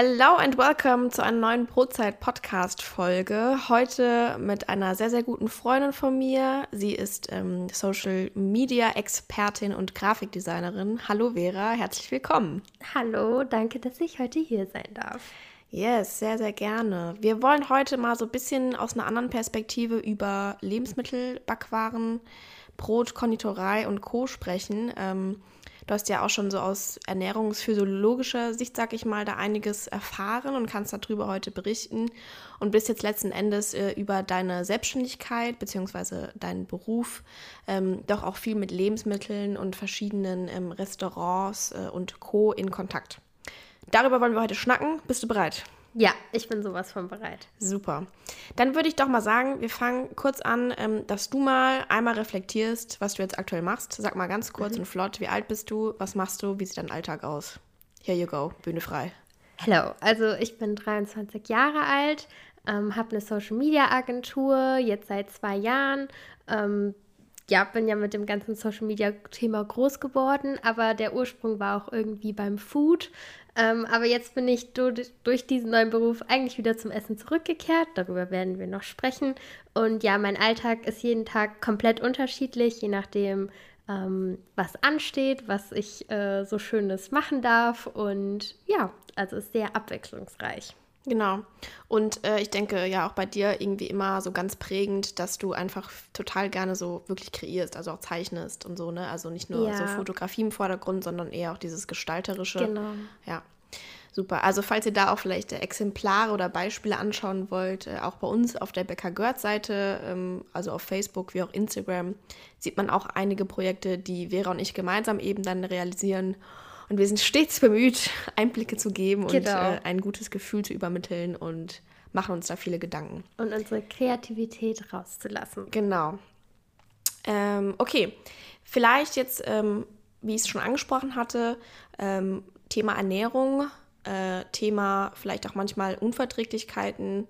Hello and welcome zu einer neuen Brotzeit-Podcast-Folge. Heute mit einer sehr, sehr guten Freundin von mir. Sie ist ähm, Social-Media-Expertin und Grafikdesignerin. Hallo Vera, herzlich willkommen. Hallo, danke, dass ich heute hier sein darf. Yes, sehr, sehr gerne. Wir wollen heute mal so ein bisschen aus einer anderen Perspektive über Lebensmittel, Backwaren, Brot, Konditorei und Co. sprechen. Ähm, Du hast ja auch schon so aus ernährungsphysiologischer Sicht, sag ich mal, da einiges erfahren und kannst darüber heute berichten und bist jetzt letzten Endes äh, über deine Selbstständigkeit bzw. deinen Beruf ähm, doch auch viel mit Lebensmitteln und verschiedenen ähm, Restaurants äh, und Co. in Kontakt. Darüber wollen wir heute schnacken. Bist du bereit? Ja, ich bin sowas von bereit. Super. Dann würde ich doch mal sagen, wir fangen kurz an, ähm, dass du mal einmal reflektierst, was du jetzt aktuell machst. Sag mal ganz kurz mhm. und flott, wie alt bist du, was machst du, wie sieht dein Alltag aus? Here you go, Bühne frei. Hallo, also ich bin 23 Jahre alt, ähm, habe eine Social Media Agentur, jetzt seit zwei Jahren. Ähm, ja, bin ja mit dem ganzen Social Media Thema groß geworden, aber der Ursprung war auch irgendwie beim Food. Ähm, aber jetzt bin ich durch, durch diesen neuen Beruf eigentlich wieder zum Essen zurückgekehrt. Darüber werden wir noch sprechen. Und ja, mein Alltag ist jeden Tag komplett unterschiedlich, je nachdem, ähm, was ansteht, was ich äh, so Schönes machen darf. Und ja, also ist sehr abwechslungsreich. Genau. Und äh, ich denke ja auch bei dir irgendwie immer so ganz prägend, dass du einfach total gerne so wirklich kreierst, also auch zeichnest und so, ne? Also nicht nur ja. so Fotografie im Vordergrund, sondern eher auch dieses Gestalterische. Genau. Ja. Super. Also falls ihr da auch vielleicht äh, Exemplare oder Beispiele anschauen wollt, äh, auch bei uns auf der Becker Gerd Seite, ähm, also auf Facebook wie auch Instagram, sieht man auch einige Projekte, die Vera und ich gemeinsam eben dann realisieren. Und wir sind stets bemüht, Einblicke zu geben genau. und äh, ein gutes Gefühl zu übermitteln und machen uns da viele Gedanken. Und unsere Kreativität rauszulassen. Genau. Ähm, okay, vielleicht jetzt, ähm, wie ich es schon angesprochen hatte, ähm, Thema Ernährung, äh, Thema vielleicht auch manchmal Unverträglichkeiten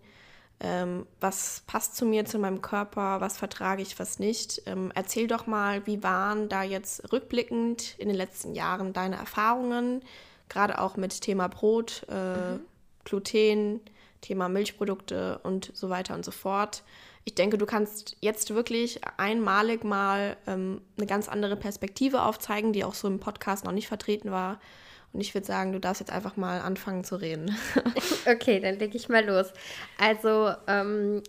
ähm, was passt zu mir, zu meinem Körper, was vertrage ich, was nicht. Ähm, erzähl doch mal, wie waren da jetzt rückblickend in den letzten Jahren deine Erfahrungen, gerade auch mit Thema Brot, äh, mhm. Gluten, Thema Milchprodukte und so weiter und so fort. Ich denke, du kannst jetzt wirklich einmalig mal ähm, eine ganz andere Perspektive aufzeigen, die auch so im Podcast noch nicht vertreten war. Und ich würde sagen, du darfst jetzt einfach mal anfangen zu reden. okay, dann lege ich mal los. Also, ähm,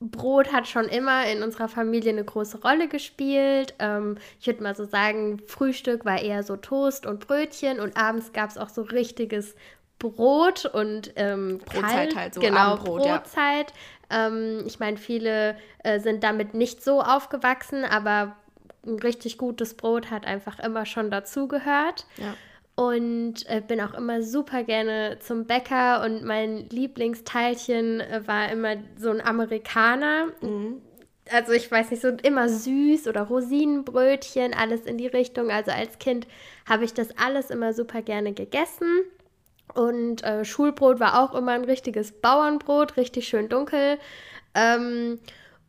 Brot hat schon immer in unserer Familie eine große Rolle gespielt. Ähm, ich würde mal so sagen, Frühstück war eher so Toast und Brötchen und abends gab es auch so richtiges Brot und ähm, Brotzeit kalt, halt, so genau, Abendbrot, Brotzeit. Ja. Ähm, ich meine, viele äh, sind damit nicht so aufgewachsen, aber ein richtig gutes Brot hat einfach immer schon dazugehört. Ja und äh, bin auch immer super gerne zum Bäcker und mein Lieblingsteilchen äh, war immer so ein Amerikaner. Mhm. Also ich weiß nicht, so immer süß oder Rosinenbrötchen, alles in die Richtung. Also als Kind habe ich das alles immer super gerne gegessen. Und äh, Schulbrot war auch immer ein richtiges Bauernbrot, richtig schön dunkel. Ähm,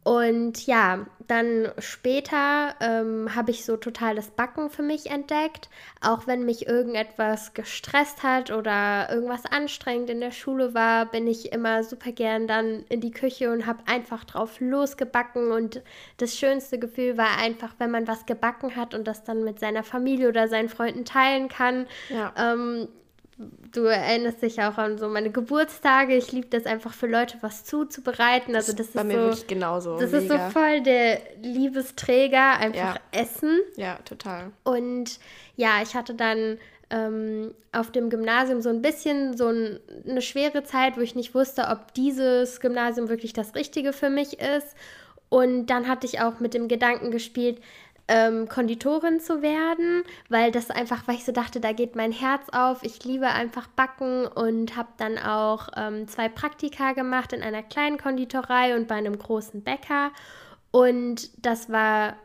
und ja, dann später ähm, habe ich so total das Backen für mich entdeckt. Auch wenn mich irgendetwas gestresst hat oder irgendwas anstrengend in der Schule war, bin ich immer super gern dann in die Küche und habe einfach drauf losgebacken. Und das schönste Gefühl war einfach, wenn man was gebacken hat und das dann mit seiner Familie oder seinen Freunden teilen kann. Ja. Ähm, du erinnerst dich auch an so meine Geburtstage. Ich liebe das einfach für Leute was zuzubereiten. Also das, das ist bei mir so, wirklich genauso. Das mega. ist so voll der Liebesträger, einfach ja. Essen. Ja, total. Und ja, ich hatte dann ähm, auf dem Gymnasium so ein bisschen so ein, eine schwere Zeit, wo ich nicht wusste, ob dieses Gymnasium wirklich das Richtige für mich ist. Und dann hatte ich auch mit dem Gedanken gespielt, ähm, Konditorin zu werden, weil das einfach, weil ich so dachte, da geht mein Herz auf. Ich liebe einfach Backen und habe dann auch ähm, zwei Praktika gemacht in einer kleinen Konditorei und bei einem großen Bäcker. Und das war,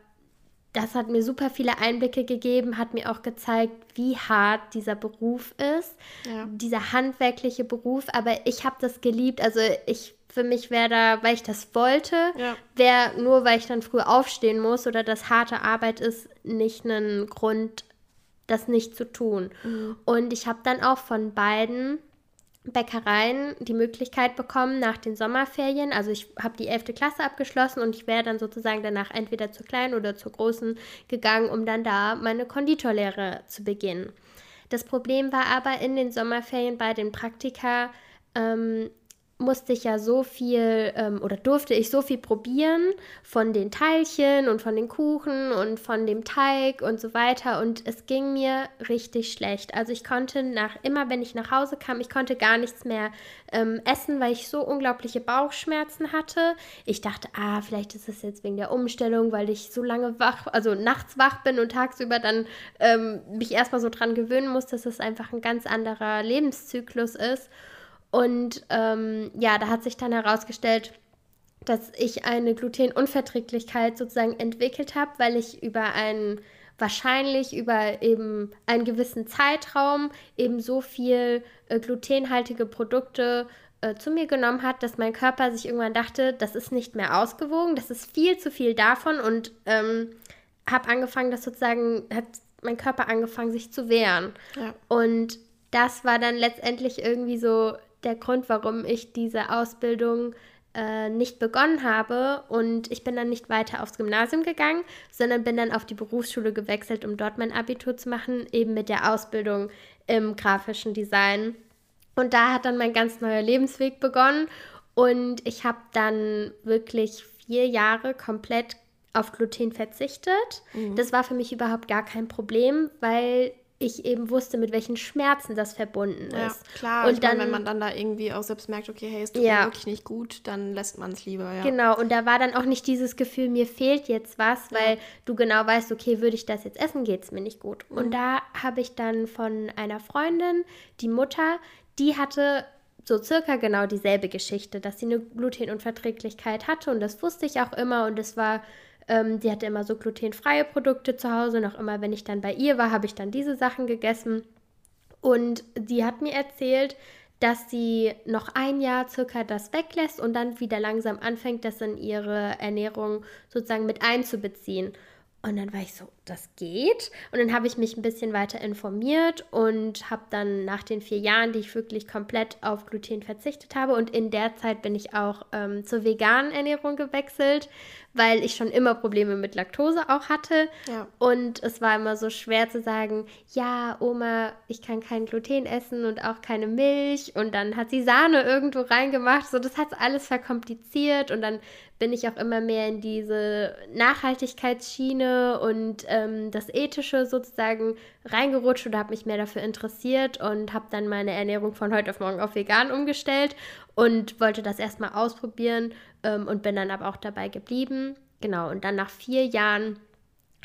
das hat mir super viele Einblicke gegeben, hat mir auch gezeigt, wie hart dieser Beruf ist, ja. dieser handwerkliche Beruf. Aber ich habe das geliebt. Also ich für mich wäre da, weil ich das wollte, ja. wäre nur, weil ich dann früh aufstehen muss oder das harte Arbeit ist, nicht ein Grund, das nicht zu tun. Mhm. Und ich habe dann auch von beiden Bäckereien die Möglichkeit bekommen nach den Sommerferien. Also ich habe die 11. Klasse abgeschlossen und ich wäre dann sozusagen danach entweder zur kleinen oder zur großen gegangen, um dann da meine Konditorlehre zu beginnen. Das Problem war aber in den Sommerferien bei den Praktika, ähm, musste ich ja so viel ähm, oder durfte ich so viel probieren von den Teilchen und von den Kuchen und von dem Teig und so weiter und es ging mir richtig schlecht. Also ich konnte nach immer, wenn ich nach Hause kam, ich konnte gar nichts mehr ähm, essen, weil ich so unglaubliche Bauchschmerzen hatte. Ich dachte, ah, vielleicht ist es jetzt wegen der Umstellung, weil ich so lange wach, also nachts wach bin und tagsüber dann ähm, mich erstmal so dran gewöhnen muss, dass es einfach ein ganz anderer Lebenszyklus ist. Und ähm, ja, da hat sich dann herausgestellt, dass ich eine Glutenunverträglichkeit sozusagen entwickelt habe, weil ich über einen wahrscheinlich über eben einen gewissen Zeitraum eben so viel äh, glutenhaltige Produkte äh, zu mir genommen hat, dass mein Körper sich irgendwann dachte, das ist nicht mehr ausgewogen, das ist viel zu viel davon und ähm, habe angefangen, das sozusagen, hat mein Körper angefangen, sich zu wehren. Ja. Und das war dann letztendlich irgendwie so der Grund, warum ich diese Ausbildung äh, nicht begonnen habe. Und ich bin dann nicht weiter aufs Gymnasium gegangen, sondern bin dann auf die Berufsschule gewechselt, um dort mein Abitur zu machen, eben mit der Ausbildung im grafischen Design. Und da hat dann mein ganz neuer Lebensweg begonnen. Und ich habe dann wirklich vier Jahre komplett auf Gluten verzichtet. Mhm. Das war für mich überhaupt gar kein Problem, weil ich eben wusste, mit welchen Schmerzen das verbunden ist. Ja, klar. Und dann, meine, wenn man dann da irgendwie auch selbst merkt, okay, hey, es tut ja. mir wirklich nicht gut, dann lässt man es lieber, ja. Genau, und da war dann auch nicht dieses Gefühl, mir fehlt jetzt was, weil ja. du genau weißt, okay, würde ich das jetzt essen, geht es mir nicht gut. Mhm. Und da habe ich dann von einer Freundin, die Mutter, die hatte so circa genau dieselbe Geschichte, dass sie eine Glutenunverträglichkeit hatte und das wusste ich auch immer und es war ähm, die hatte immer so glutenfreie Produkte zu Hause. Noch immer, wenn ich dann bei ihr war, habe ich dann diese Sachen gegessen. Und sie hat mir erzählt, dass sie noch ein Jahr circa das weglässt und dann wieder langsam anfängt, das in ihre Ernährung sozusagen mit einzubeziehen. Und dann war ich so, das geht. Und dann habe ich mich ein bisschen weiter informiert und habe dann nach den vier Jahren, die ich wirklich komplett auf Gluten verzichtet habe, und in der Zeit bin ich auch ähm, zur veganen Ernährung gewechselt, weil ich schon immer Probleme mit Laktose auch hatte. Ja. Und es war immer so schwer zu sagen, ja, Oma, ich kann kein Gluten essen und auch keine Milch. Und dann hat sie Sahne irgendwo reingemacht. So, das hat alles verkompliziert. Und dann bin ich auch immer mehr in diese Nachhaltigkeitsschiene und ähm, das Ethische sozusagen reingerutscht oder habe mich mehr dafür interessiert und habe dann meine Ernährung von heute auf morgen auf vegan umgestellt und wollte das erstmal ausprobieren ähm, und bin dann aber auch dabei geblieben. Genau, und dann nach vier Jahren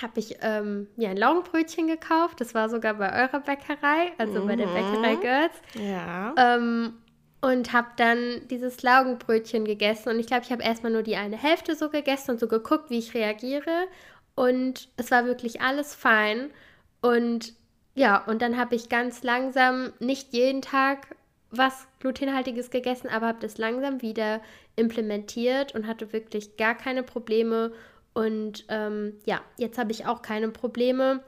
habe ich ähm, mir ein Laugenbrötchen gekauft. Das war sogar bei eurer Bäckerei, also mhm. bei der Bäckerei mhm. Girls. Ja. Ähm, und habe dann dieses Laugenbrötchen gegessen. Und ich glaube, ich habe erstmal nur die eine Hälfte so gegessen und so geguckt, wie ich reagiere. Und es war wirklich alles fein. Und ja, und dann habe ich ganz langsam, nicht jeden Tag was glutenhaltiges gegessen, aber habe das langsam wieder implementiert und hatte wirklich gar keine Probleme. Und ähm, ja, jetzt habe ich auch keine Probleme.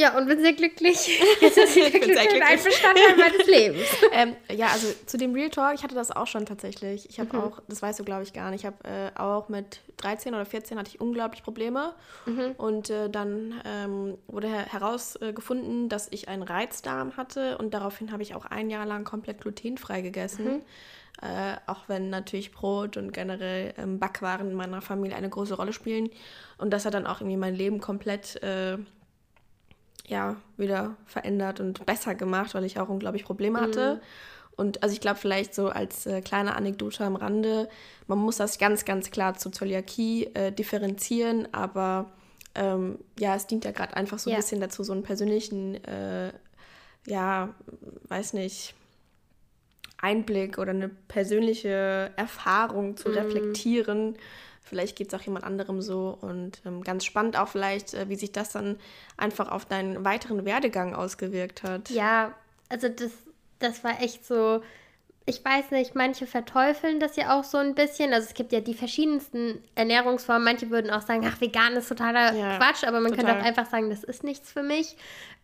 Ja, und bin sehr glücklich. Jetzt ist sehr glücklich und ein Bestandteil meines Lebens. ähm, ja, also zu dem Real Talk, ich hatte das auch schon tatsächlich. Ich habe mhm. auch, das weißt du glaube ich gar nicht, ich habe äh, auch mit 13 oder 14 hatte ich unglaublich Probleme. Mhm. Und äh, dann ähm, wurde herausgefunden, dass ich einen Reizdarm hatte und daraufhin habe ich auch ein Jahr lang komplett glutenfrei gegessen. Mhm. Äh, auch wenn natürlich Brot und generell ähm, Backwaren in meiner Familie eine große Rolle spielen. Und das hat dann auch irgendwie mein Leben komplett äh, ja, wieder verändert und besser gemacht, weil ich auch unglaublich Probleme mhm. hatte. Und also ich glaube vielleicht so als äh, kleine Anekdote am Rande, man muss das ganz, ganz klar zur Zöliakie äh, differenzieren, aber ähm, ja, es dient ja gerade einfach so ein bisschen dazu, so einen persönlichen, äh, ja, weiß nicht, Einblick oder eine persönliche Erfahrung zu mhm. reflektieren Vielleicht geht es auch jemand anderem so und ähm, ganz spannend auch vielleicht, äh, wie sich das dann einfach auf deinen weiteren Werdegang ausgewirkt hat. Ja, also das, das war echt so, ich weiß nicht, manche verteufeln das ja auch so ein bisschen. Also es gibt ja die verschiedensten Ernährungsformen. Manche würden auch sagen, ach, vegan ist totaler ja, Quatsch, aber man total. könnte auch einfach sagen, das ist nichts für mich.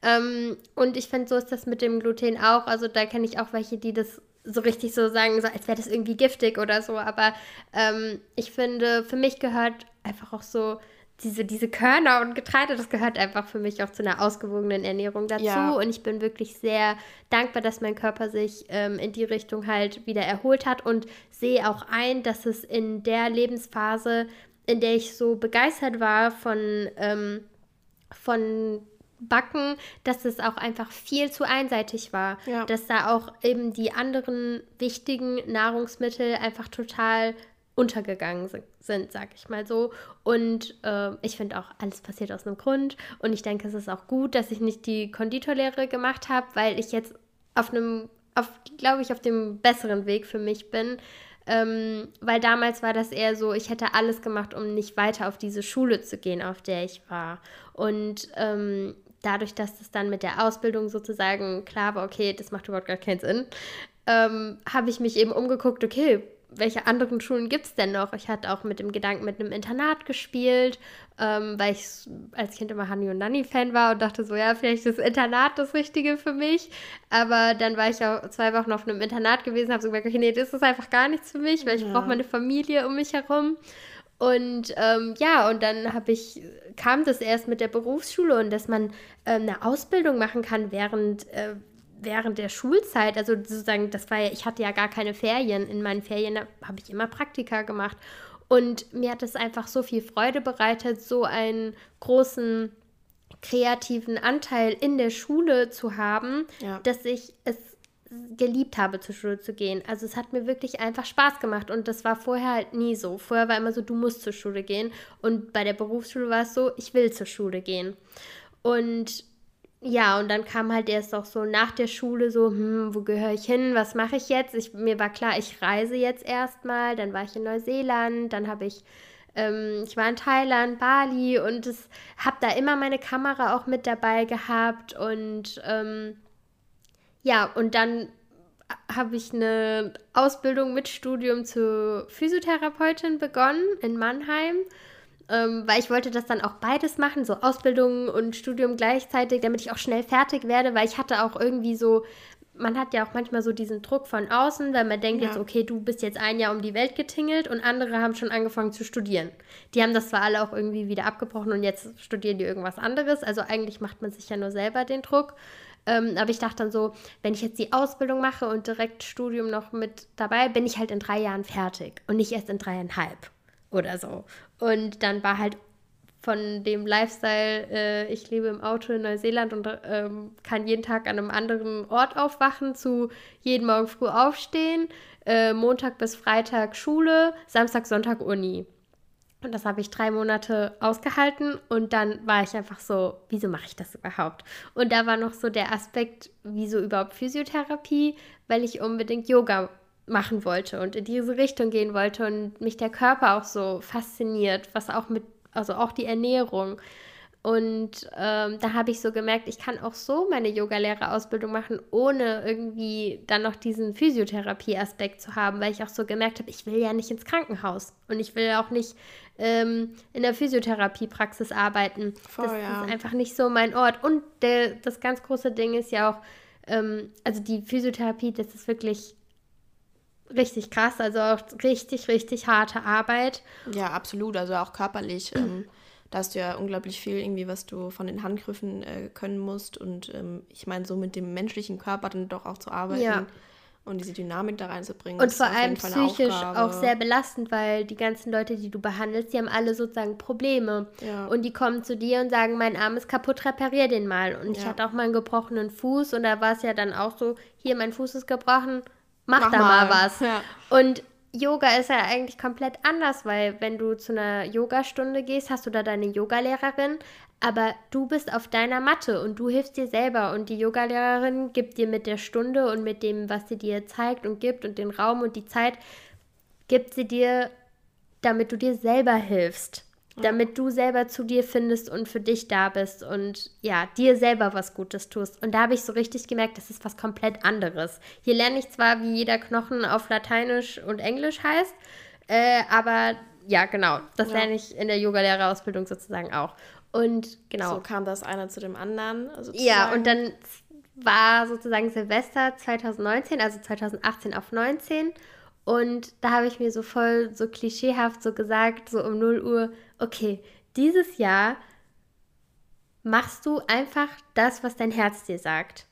Ähm, und ich finde, so ist das mit dem Gluten auch. Also da kenne ich auch welche, die das so richtig so sagen, so als wäre das irgendwie giftig oder so. Aber ähm, ich finde, für mich gehört einfach auch so diese, diese Körner und Getreide, das gehört einfach für mich auch zu einer ausgewogenen Ernährung dazu. Ja. Und ich bin wirklich sehr dankbar, dass mein Körper sich ähm, in die Richtung halt wieder erholt hat und sehe auch ein, dass es in der Lebensphase, in der ich so begeistert war von, ähm, von Backen, dass es auch einfach viel zu einseitig war. Ja. Dass da auch eben die anderen wichtigen Nahrungsmittel einfach total untergegangen sind, sag ich mal so. Und äh, ich finde auch, alles passiert aus einem Grund. Und ich denke, es ist auch gut, dass ich nicht die Konditorlehre gemacht habe, weil ich jetzt auf einem, auf, glaube ich, auf dem besseren Weg für mich bin. Ähm, weil damals war das eher so, ich hätte alles gemacht, um nicht weiter auf diese Schule zu gehen, auf der ich war. Und ähm, dadurch, dass es dann mit der Ausbildung sozusagen klar war, okay, das macht überhaupt gar keinen Sinn, ähm, habe ich mich eben umgeguckt, okay, welche anderen Schulen gibt es denn noch? Ich hatte auch mit dem Gedanken mit einem Internat gespielt, ähm, weil ich als Kind immer Hanni und Nanni-Fan war und dachte so, ja, vielleicht ist das Internat das Richtige für mich. Aber dann war ich auch zwei Wochen auf einem Internat gewesen, habe so gemerkt, okay, nee, das ist einfach gar nichts für mich, weil ich ja. brauche meine Familie um mich herum. Und ähm, ja, und dann habe ich, kam das erst mit der Berufsschule und dass man ähm, eine Ausbildung machen kann während, äh, während der Schulzeit, also sozusagen, das war ja, ich hatte ja gar keine Ferien. In meinen Ferien habe ich immer Praktika gemacht. Und mir hat es einfach so viel Freude bereitet, so einen großen kreativen Anteil in der Schule zu haben, ja. dass ich es geliebt habe, zur Schule zu gehen. Also es hat mir wirklich einfach Spaß gemacht und das war vorher halt nie so. Vorher war immer so, du musst zur Schule gehen und bei der Berufsschule war es so, ich will zur Schule gehen. Und ja, und dann kam halt erst auch so nach der Schule so, hm, wo gehöre ich hin, was mache ich jetzt? Ich, mir war klar, ich reise jetzt erstmal, dann war ich in Neuseeland, dann habe ich, ähm, ich war in Thailand, Bali und habe da immer meine Kamera auch mit dabei gehabt und ähm, ja, und dann habe ich eine Ausbildung mit Studium zur Physiotherapeutin begonnen in Mannheim ähm, weil ich wollte das dann auch beides machen, so Ausbildung und Studium gleichzeitig, damit ich auch schnell fertig werde, weil ich hatte auch irgendwie so, man hat ja auch manchmal so diesen Druck von außen, weil man denkt ja. jetzt, okay, du bist jetzt ein Jahr um die Welt getingelt und andere haben schon angefangen zu studieren. Die haben das zwar alle auch irgendwie wieder abgebrochen und jetzt studieren die irgendwas anderes, also eigentlich macht man sich ja nur selber den Druck. Ähm, aber ich dachte dann so, wenn ich jetzt die Ausbildung mache und direkt Studium noch mit dabei, bin ich halt in drei Jahren fertig und nicht erst in dreieinhalb oder so. Und dann war halt von dem Lifestyle, äh, ich lebe im Auto in Neuseeland und ähm, kann jeden Tag an einem anderen Ort aufwachen, zu jeden Morgen früh aufstehen, äh, Montag bis Freitag Schule, Samstag, Sonntag Uni. Und das habe ich drei Monate ausgehalten und dann war ich einfach so, wieso mache ich das überhaupt? Und da war noch so der Aspekt, wieso überhaupt Physiotherapie, weil ich unbedingt Yoga machen wollte und in diese Richtung gehen wollte und mich der Körper auch so fasziniert, was auch mit, also auch die Ernährung. Und ähm, da habe ich so gemerkt, ich kann auch so meine Yogalehrerausbildung machen, ohne irgendwie dann noch diesen Physiotherapie-Aspekt zu haben, weil ich auch so gemerkt habe, ich will ja nicht ins Krankenhaus und ich will auch nicht ähm, in der Physiotherapiepraxis arbeiten. Voll, das ja. ist einfach nicht so mein Ort. Und der, das ganz große Ding ist ja auch, ähm, also die Physiotherapie, das ist wirklich richtig krass, also auch richtig, richtig harte Arbeit. Ja, absolut, also auch körperlich. ähm, da hast du ja unglaublich viel irgendwie, was du von den Handgriffen äh, können musst. Und ähm, ich meine, so mit dem menschlichen Körper dann doch auch zu arbeiten ja. und diese Dynamik da reinzubringen. Und vor allem psychisch auch sehr belastend, weil die ganzen Leute, die du behandelst, die haben alle sozusagen Probleme. Ja. Und die kommen zu dir und sagen, mein Arm ist kaputt, reparier den mal. Und ja. ich hatte auch mal einen gebrochenen Fuß und da war es ja dann auch so, hier, mein Fuß ist gebrochen, mach, mach da mal, mal was. Ja. Und Yoga ist ja eigentlich komplett anders, weil wenn du zu einer Yogastunde gehst, hast du da deine Yogalehrerin, aber du bist auf deiner Matte und du hilfst dir selber und die Yogalehrerin gibt dir mit der Stunde und mit dem, was sie dir zeigt und gibt und den Raum und die Zeit, gibt sie dir, damit du dir selber hilfst damit du selber zu dir findest und für dich da bist und ja, dir selber was Gutes tust. Und da habe ich so richtig gemerkt, das ist was komplett anderes. Hier lerne ich zwar, wie jeder Knochen auf Lateinisch und Englisch heißt, äh, aber ja, genau, das ja. lerne ich in der Yogalehrerausbildung sozusagen auch. Und genau. So kam das einer zu dem anderen. Sozusagen. Ja, und dann war sozusagen Silvester 2019, also 2018 auf 19. Und da habe ich mir so voll so klischeehaft so gesagt, so um 0 Uhr, okay, dieses Jahr machst du einfach das, was dein Herz dir sagt.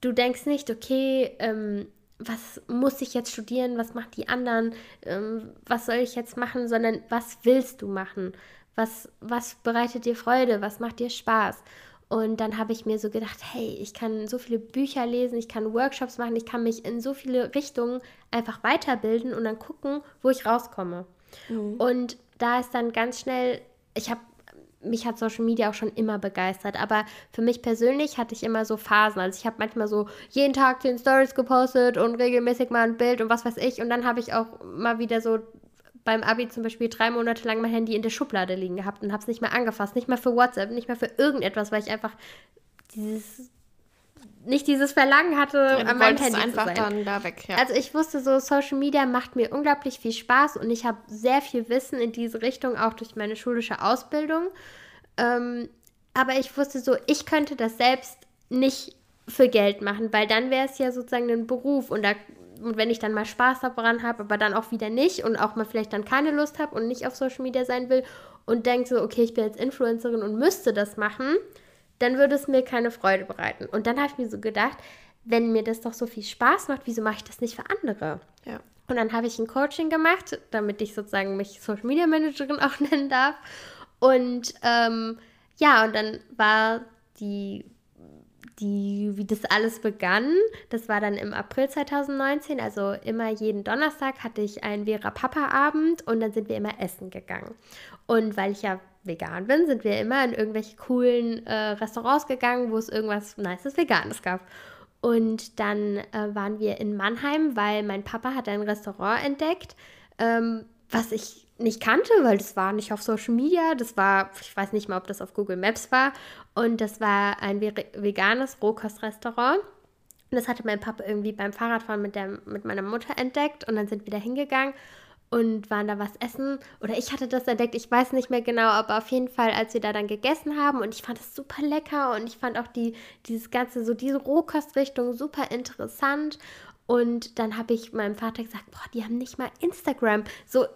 Du denkst nicht, okay, ähm, was muss ich jetzt studieren, was machen die anderen, ähm, was soll ich jetzt machen, sondern was willst du machen? Was, was bereitet dir Freude? Was macht dir Spaß? Und dann habe ich mir so gedacht, hey, ich kann so viele Bücher lesen, ich kann Workshops machen, ich kann mich in so viele Richtungen einfach weiterbilden und dann gucken, wo ich rauskomme. Mhm. Und da ist dann ganz schnell, ich habe mich hat Social Media auch schon immer begeistert. Aber für mich persönlich hatte ich immer so Phasen. Also ich habe manchmal so jeden Tag zehn Stories gepostet und regelmäßig mal ein Bild und was weiß ich. Und dann habe ich auch mal wieder so beim Abi zum Beispiel drei Monate lang mein Handy in der Schublade liegen gehabt und habe es nicht mehr angefasst, nicht mehr für WhatsApp, nicht mehr für irgendetwas, weil ich einfach dieses nicht dieses Verlangen hatte, ja, an meinem Handy einfach zu sein. dann da weg. Ja. Also ich wusste so, Social Media macht mir unglaublich viel Spaß und ich habe sehr viel Wissen in diese Richtung, auch durch meine schulische Ausbildung. Ähm, aber ich wusste so, ich könnte das selbst nicht für Geld machen, weil dann wäre es ja sozusagen ein Beruf und da und wenn ich dann mal Spaß daran habe, aber dann auch wieder nicht und auch mal vielleicht dann keine Lust habe und nicht auf Social Media sein will und denke so, okay, ich bin jetzt Influencerin und müsste das machen, dann würde es mir keine Freude bereiten. Und dann habe ich mir so gedacht, wenn mir das doch so viel Spaß macht, wieso mache ich das nicht für andere? Ja. Und dann habe ich ein Coaching gemacht, damit ich sozusagen mich Social Media Managerin auch nennen darf. Und ähm, ja, und dann war die die, wie das alles begann, das war dann im April 2019, also immer jeden Donnerstag hatte ich einen Vera Papa Abend und dann sind wir immer essen gegangen. Und weil ich ja vegan bin, sind wir immer in irgendwelche coolen äh, Restaurants gegangen, wo es irgendwas Nices Veganes gab. Und dann äh, waren wir in Mannheim, weil mein Papa hat ein Restaurant entdeckt, ähm, was ich nicht kannte, weil das war nicht auf Social Media, das war, ich weiß nicht mal, ob das auf Google Maps war. Und das war ein veganes Rohkostrestaurant. Und das hatte mein Papa irgendwie beim Fahrradfahren mit, der, mit meiner Mutter entdeckt. Und dann sind wir da hingegangen und waren da was essen. Oder ich hatte das entdeckt, ich weiß nicht mehr genau, aber auf jeden Fall, als wir da dann gegessen haben und ich fand es super lecker und ich fand auch die, dieses ganze, so diese Rohkostrichtung super interessant. Und dann habe ich meinem Vater gesagt, boah, die haben nicht mal Instagram. So,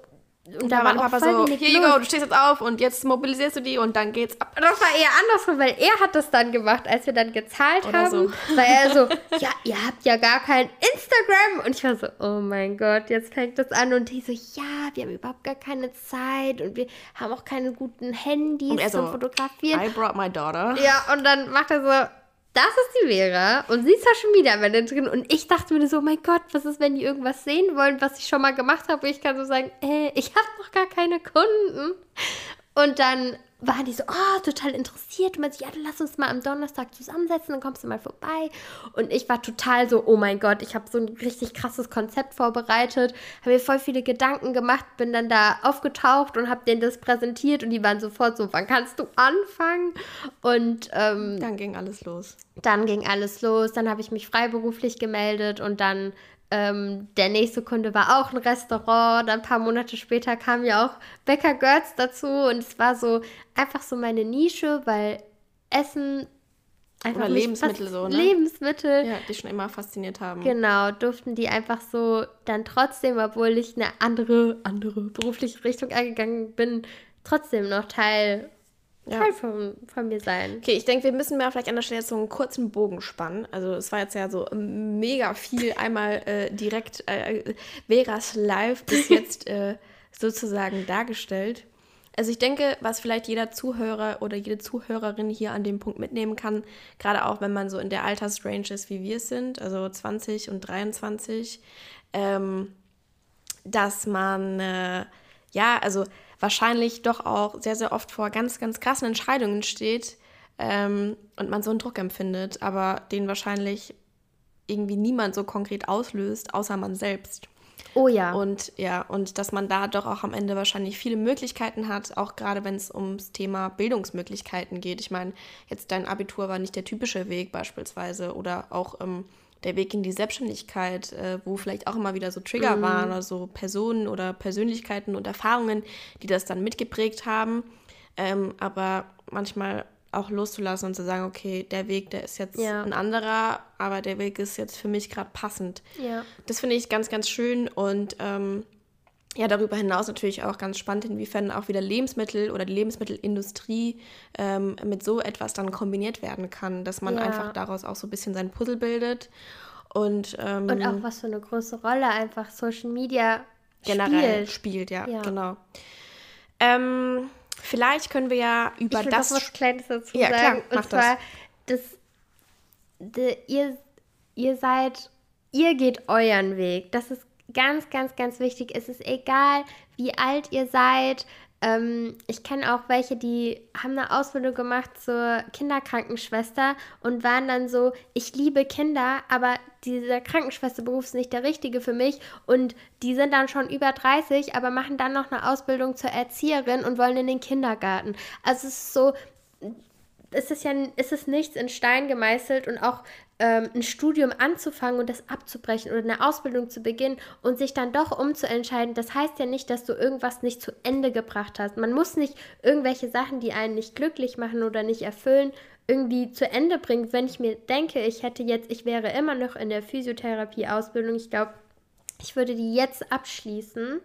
und da, war Papa so, hier you go, du stehst jetzt auf und jetzt mobilisierst du die und dann geht's ab. Das war eher andersrum, weil er hat das dann gemacht, als wir dann gezahlt Oder haben. So. War er so, ja, ihr habt ja gar kein Instagram. Und ich war so, oh mein Gott, jetzt fängt das an. Und die so, ja, wir haben überhaupt gar keine Zeit und wir haben auch keine guten Handys zum so, Fotografieren. I brought my daughter. Ja, und dann macht er so, das ist die Vera und sie ist Social Media Managerin und ich dachte mir so, oh mein Gott, was ist, wenn die irgendwas sehen wollen, was ich schon mal gemacht habe? Und ich kann so sagen, äh, ich habe noch gar keine Kunden. Und dann waren die so, oh, total interessiert. Und man so, ja, lass uns mal am Donnerstag zusammensetzen, dann kommst du mal vorbei. Und ich war total so, oh mein Gott, ich habe so ein richtig krasses Konzept vorbereitet, habe mir voll viele Gedanken gemacht, bin dann da aufgetaucht und habe denen das präsentiert und die waren sofort so, wann kannst du anfangen? Und ähm, dann ging alles los. Dann ging alles los, dann habe ich mich freiberuflich gemeldet und dann ähm, der nächste Kunde war auch ein Restaurant. Dann ein paar Monate später kam ja auch Bäcker Girls dazu. Und es war so einfach so meine Nische, weil Essen einfach Oder Lebensmittel so, ne? Lebensmittel. Ja, die schon immer fasziniert haben. Genau, durften die einfach so dann trotzdem, obwohl ich eine andere, andere berufliche Richtung eingegangen bin, trotzdem noch Teil ja. Teil von, von mir sein. Okay, ich denke, wir müssen mir vielleicht an der Stelle jetzt so einen kurzen Bogen spannen. Also es war jetzt ja so mega viel einmal äh, direkt äh, Veras Live bis jetzt äh, sozusagen dargestellt. Also ich denke, was vielleicht jeder Zuhörer oder jede Zuhörerin hier an dem Punkt mitnehmen kann, gerade auch wenn man so in der Altersrange ist, wie wir es sind, also 20 und 23, ähm, dass man, äh, ja, also wahrscheinlich doch auch sehr, sehr oft vor ganz, ganz krassen Entscheidungen steht ähm, und man so einen Druck empfindet, aber den wahrscheinlich irgendwie niemand so konkret auslöst, außer man selbst. Oh ja. Und ja, und dass man da doch auch am Ende wahrscheinlich viele Möglichkeiten hat, auch gerade wenn es ums Thema Bildungsmöglichkeiten geht. Ich meine, jetzt dein Abitur war nicht der typische Weg beispielsweise oder auch ähm, der Weg in die Selbstständigkeit, äh, wo vielleicht auch immer wieder so Trigger mhm. waren oder so Personen oder Persönlichkeiten und Erfahrungen, die das dann mitgeprägt haben. Ähm, aber manchmal auch loszulassen und zu sagen, okay, der Weg, der ist jetzt ja. ein anderer, aber der Weg ist jetzt für mich gerade passend. Ja. Das finde ich ganz, ganz schön und ähm, ja, darüber hinaus natürlich auch ganz spannend, inwiefern auch wieder Lebensmittel oder die Lebensmittelindustrie ähm, mit so etwas dann kombiniert werden kann, dass man ja. einfach daraus auch so ein bisschen sein Puzzle bildet. Und, ähm, und auch was für eine große Rolle einfach Social Media generell spielt, spielt ja, ja, genau. Ähm, vielleicht können wir ja über ich will das. Noch was Kleines dazu ja, sagen. Klar, und zwar, das. das de, ihr, ihr seid, ihr geht euren Weg. Das ist ganz, ganz, ganz wichtig. Es ist egal, wie alt ihr seid. Ähm, ich kenne auch welche, die haben eine Ausbildung gemacht zur Kinderkrankenschwester und waren dann so, ich liebe Kinder, aber dieser Krankenschwesterberuf ist nicht der richtige für mich. Und die sind dann schon über 30, aber machen dann noch eine Ausbildung zur Erzieherin und wollen in den Kindergarten. Also es ist so, es ist ja es ist nichts in Stein gemeißelt und auch ähm, ein Studium anzufangen und das abzubrechen oder eine Ausbildung zu beginnen und sich dann doch umzuentscheiden, das heißt ja nicht, dass du irgendwas nicht zu Ende gebracht hast. Man muss nicht irgendwelche Sachen, die einen nicht glücklich machen oder nicht erfüllen, irgendwie zu Ende bringen. Wenn ich mir denke, ich hätte jetzt, ich wäre immer noch in der Physiotherapie-Ausbildung, ich glaube, ich würde die jetzt abschließen,